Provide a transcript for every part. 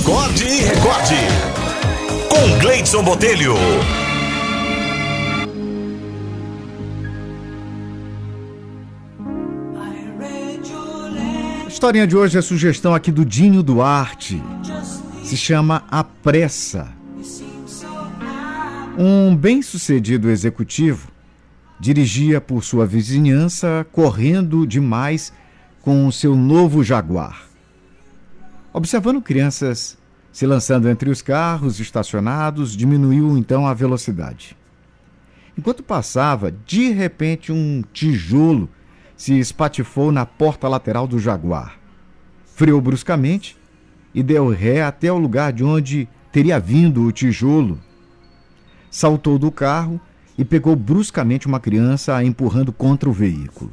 Acorde e recorde. Com Gleidson Botelho. A historinha de hoje é sugestão aqui do Dinho Duarte. Se chama A Pressa. Um bem-sucedido executivo dirigia por sua vizinhança correndo demais com o seu novo Jaguar. Observando crianças se lançando entre os carros estacionados, diminuiu então a velocidade. Enquanto passava, de repente um tijolo se espatifou na porta lateral do Jaguar. Freou bruscamente e deu ré até o lugar de onde teria vindo o tijolo. Saltou do carro e pegou bruscamente uma criança empurrando contra o veículo.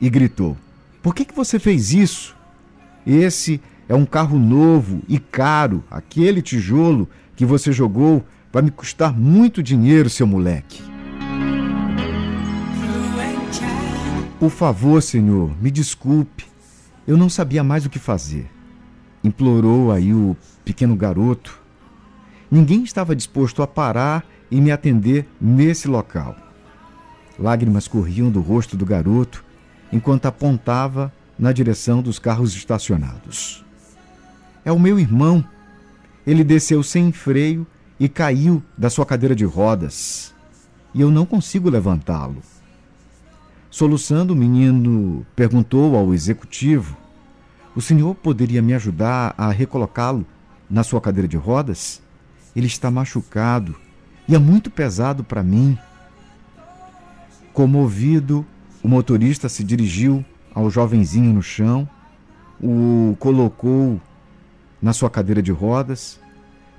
E gritou: Por que, que você fez isso? Esse é um carro novo e caro. Aquele tijolo que você jogou vai me custar muito dinheiro, seu moleque. Por favor, senhor, me desculpe. Eu não sabia mais o que fazer. Implorou aí o pequeno garoto. Ninguém estava disposto a parar e me atender nesse local. Lágrimas corriam do rosto do garoto enquanto apontava na direção dos carros estacionados. É o meu irmão. Ele desceu sem freio e caiu da sua cadeira de rodas. E eu não consigo levantá-lo. Soluçando, o menino perguntou ao executivo: O senhor poderia me ajudar a recolocá-lo na sua cadeira de rodas? Ele está machucado e é muito pesado para mim. Comovido, o motorista se dirigiu ao jovenzinho no chão, o colocou na sua cadeira de rodas,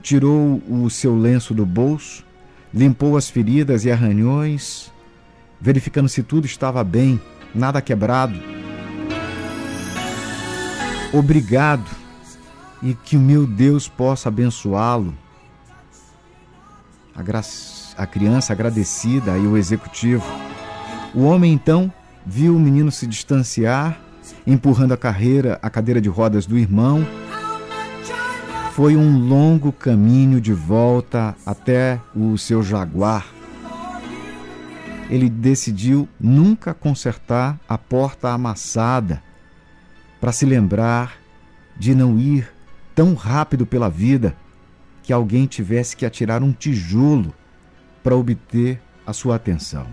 tirou o seu lenço do bolso, limpou as feridas e arranhões, verificando se tudo estava bem, nada quebrado. Obrigado e que o meu Deus possa abençoá-lo a, a criança agradecida e o executivo. O homem então viu o menino se distanciar, empurrando a carreira, a cadeira de rodas do irmão. Foi um longo caminho de volta até o seu jaguar. Ele decidiu nunca consertar a porta amassada para se lembrar de não ir tão rápido pela vida que alguém tivesse que atirar um tijolo para obter a sua atenção.